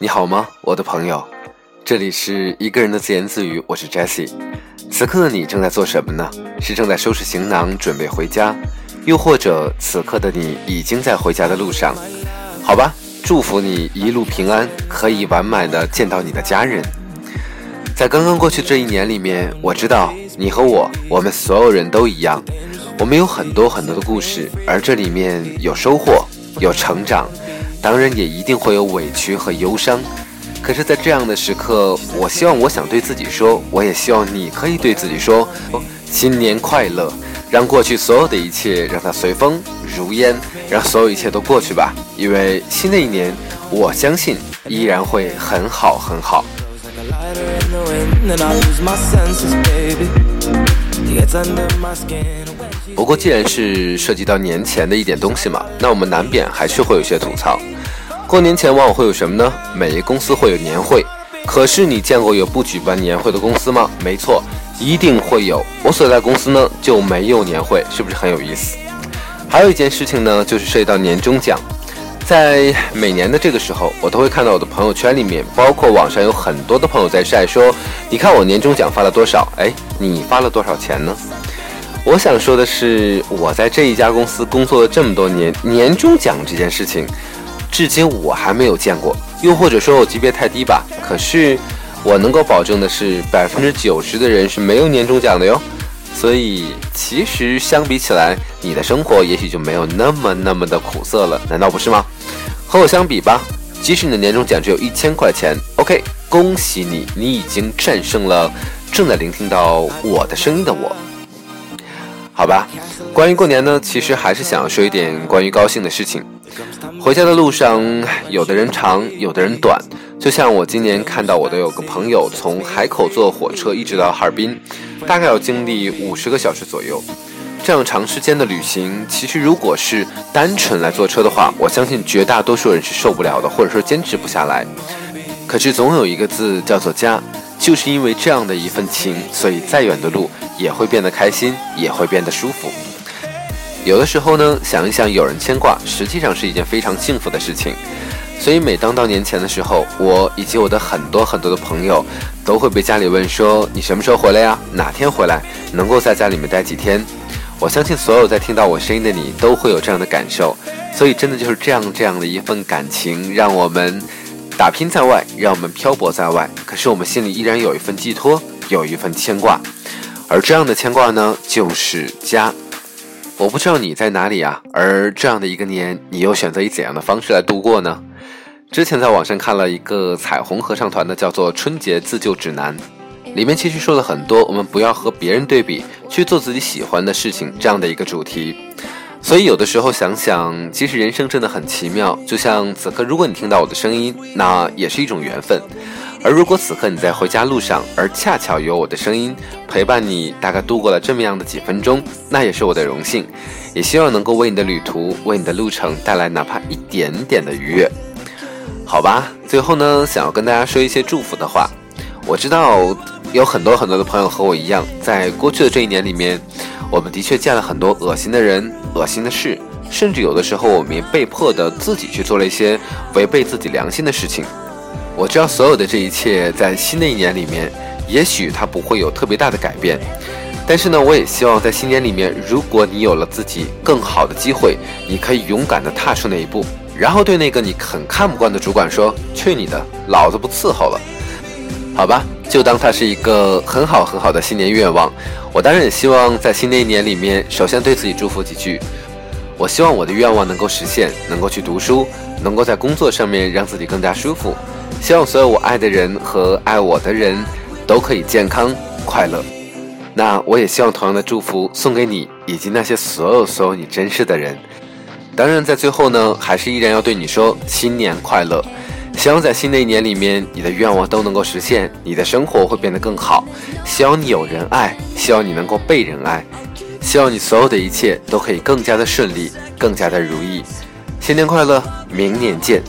你好吗，我的朋友？这里是一个人的自言自语，我是 Jesse。此刻的你正在做什么呢？是正在收拾行囊准备回家，又或者此刻的你已经在回家的路上？好吧，祝福你一路平安，可以完满的见到你的家人。在刚刚过去这一年里面，我知道你和我，我们所有人都一样，我们有很多很多的故事，而这里面有收获，有成长。当然也一定会有委屈和忧伤，可是，在这样的时刻，我希望，我想对自己说，我也希望你可以对自己说：新年快乐！让过去所有的一切，让它随风如烟，让所有一切都过去吧。因为新的一年，我相信依然会很好很好。不过，既然是涉及到年前的一点东西嘛，那我们难免还是会有些吐槽。过年前往往会有什么呢？每个公司会有年会，可是你见过有不举办年会的公司吗？没错，一定会有。我所在公司呢就没有年会，是不是很有意思？还有一件事情呢，就是涉及到年终奖。在每年的这个时候，我都会看到我的朋友圈里面，包括网上有很多的朋友在晒，说你看我年终奖发了多少？哎，你发了多少钱呢？我想说的是，我在这一家公司工作了这么多年，年终奖这件事情，至今我还没有见过。又或者说我级别太低吧？可是我能够保证的是，百分之九十的人是没有年终奖的哟。所以，其实相比起来，你的生活也许就没有那么那么的苦涩了，难道不是吗？和我相比吧，即使你的年终奖只有一千块钱，OK，恭喜你，你已经战胜了正在聆听到我的声音的我。好吧，关于过年呢，其实还是想要说一点关于高兴的事情。回家的路上，有的人长，有的人短。就像我今年看到我的有个朋友从海口坐火车一直到哈尔滨，大概要经历五十个小时左右。这样长时间的旅行，其实如果是单纯来坐车的话，我相信绝大多数人是受不了的，或者说坚持不下来。可是总有一个字叫做家，就是因为这样的一份情，所以再远的路也会变得开心，也会变得舒服。有的时候呢，想一想有人牵挂，实际上是一件非常幸福的事情。所以每当到年前的时候，我以及我的很多很多的朋友，都会被家里问说：“你什么时候回来呀？哪天回来？能够在家里面待几天？”我相信所有在听到我声音的你，都会有这样的感受。所以真的就是这样这样的一份感情，让我们打拼在外，让我们漂泊在外，可是我们心里依然有一份寄托，有一份牵挂。而这样的牵挂呢，就是家。我不知道你在哪里啊？而这样的一个年，你又选择以怎样的方式来度过呢？之前在网上看了一个彩虹合唱团的，叫做《春节自救指南》，里面其实说了很多，我们不要和别人对比，去做自己喜欢的事情这样的一个主题。所以有的时候想想，其实人生真的很奇妙。就像此刻，如果你听到我的声音，那也是一种缘分；而如果此刻你在回家路上，而恰巧有我的声音陪伴你，大概度过了这么样的几分钟，那也是我的荣幸。也希望能够为你的旅途，为你的路程带来哪怕一点点的愉悦。好吧，最后呢，想要跟大家说一些祝福的话。我知道有很多很多的朋友和我一样，在过去的这一年里面，我们的确见了很多恶心的人、恶心的事，甚至有的时候我们也被迫的自己去做了一些违背自己良心的事情。我知道所有的这一切，在新的一年里面，也许它不会有特别大的改变，但是呢，我也希望在新年里面，如果你有了自己更好的机会，你可以勇敢的踏出那一步。然后对那个你很看不惯的主管说：“去你的，老子不伺候了。”好吧，就当它是一个很好很好的新年愿望。我当然也希望在新的一年里面，首先对自己祝福几句。我希望我的愿望能够实现，能够去读书，能够在工作上面让自己更加舒服。希望所有我爱的人和爱我的人都可以健康快乐。那我也希望同样的祝福送给你以及那些所有所有你珍视的人。当然，在最后呢，还是依然要对你说新年快乐。希望在新的一年里面，你的愿望都能够实现，你的生活会变得更好。希望你有人爱，希望你能够被人爱，希望你所有的一切都可以更加的顺利，更加的如意。新年快乐，明年见。